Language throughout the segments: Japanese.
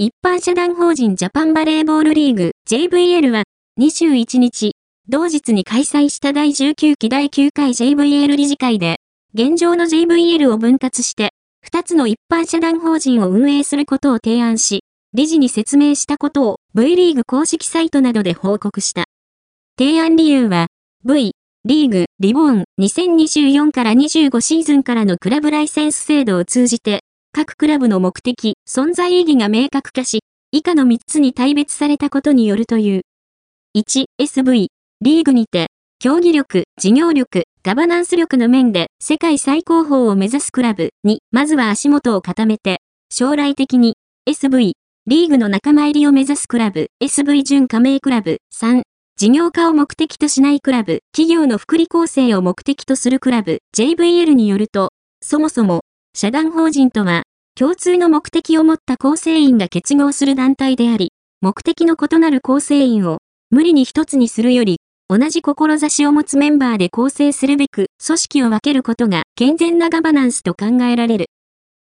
一般社団法人ジャパンバレーボールリーグ JVL は21日、同日に開催した第19期第9回 JVL 理事会で、現状の JVL を分割して、2つの一般社団法人を運営することを提案し、理事に説明したことを V リーグ公式サイトなどで報告した。提案理由は、V、リーグ、リボーン2024から25シーズンからのクラブライセンス制度を通じて、各クラブの目的、存在意義が明確化し、以下の3つに大別されたことによるという。1、SV、リーグにて、競技力、事業力、ガバナンス力の面で世界最高峰を目指すクラブ。に、まずは足元を固めて、将来的に SV、リーグの仲間入りを目指すクラブ、SV 準加盟クラブ、3、事業化を目的としないクラブ、企業の福利構成を目的とするクラブ、JVL によると、そもそも、社団法人とは、共通の目的を持った構成員が結合する団体であり、目的の異なる構成員を無理に一つにするより、同じ志を持つメンバーで構成するべく、組織を分けることが健全なガバナンスと考えられる。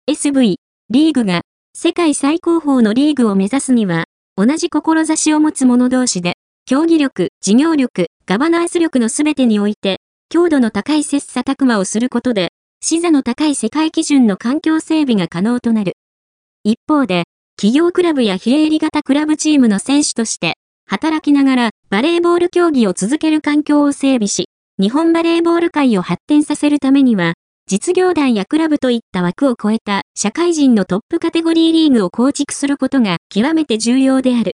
SV、リーグが、世界最高峰のリーグを目指すには、同じ志を持つ者同士で、競技力、事業力、ガバナンス力のすべてにおいて、強度の高い切磋琢磨をすることで、視座の高い世界基準の環境整備が可能となる。一方で、企業クラブや非営利型クラブチームの選手として、働きながらバレーボール競技を続ける環境を整備し、日本バレーボール界を発展させるためには、実業団やクラブといった枠を超えた社会人のトップカテゴリーリーグを構築することが極めて重要である。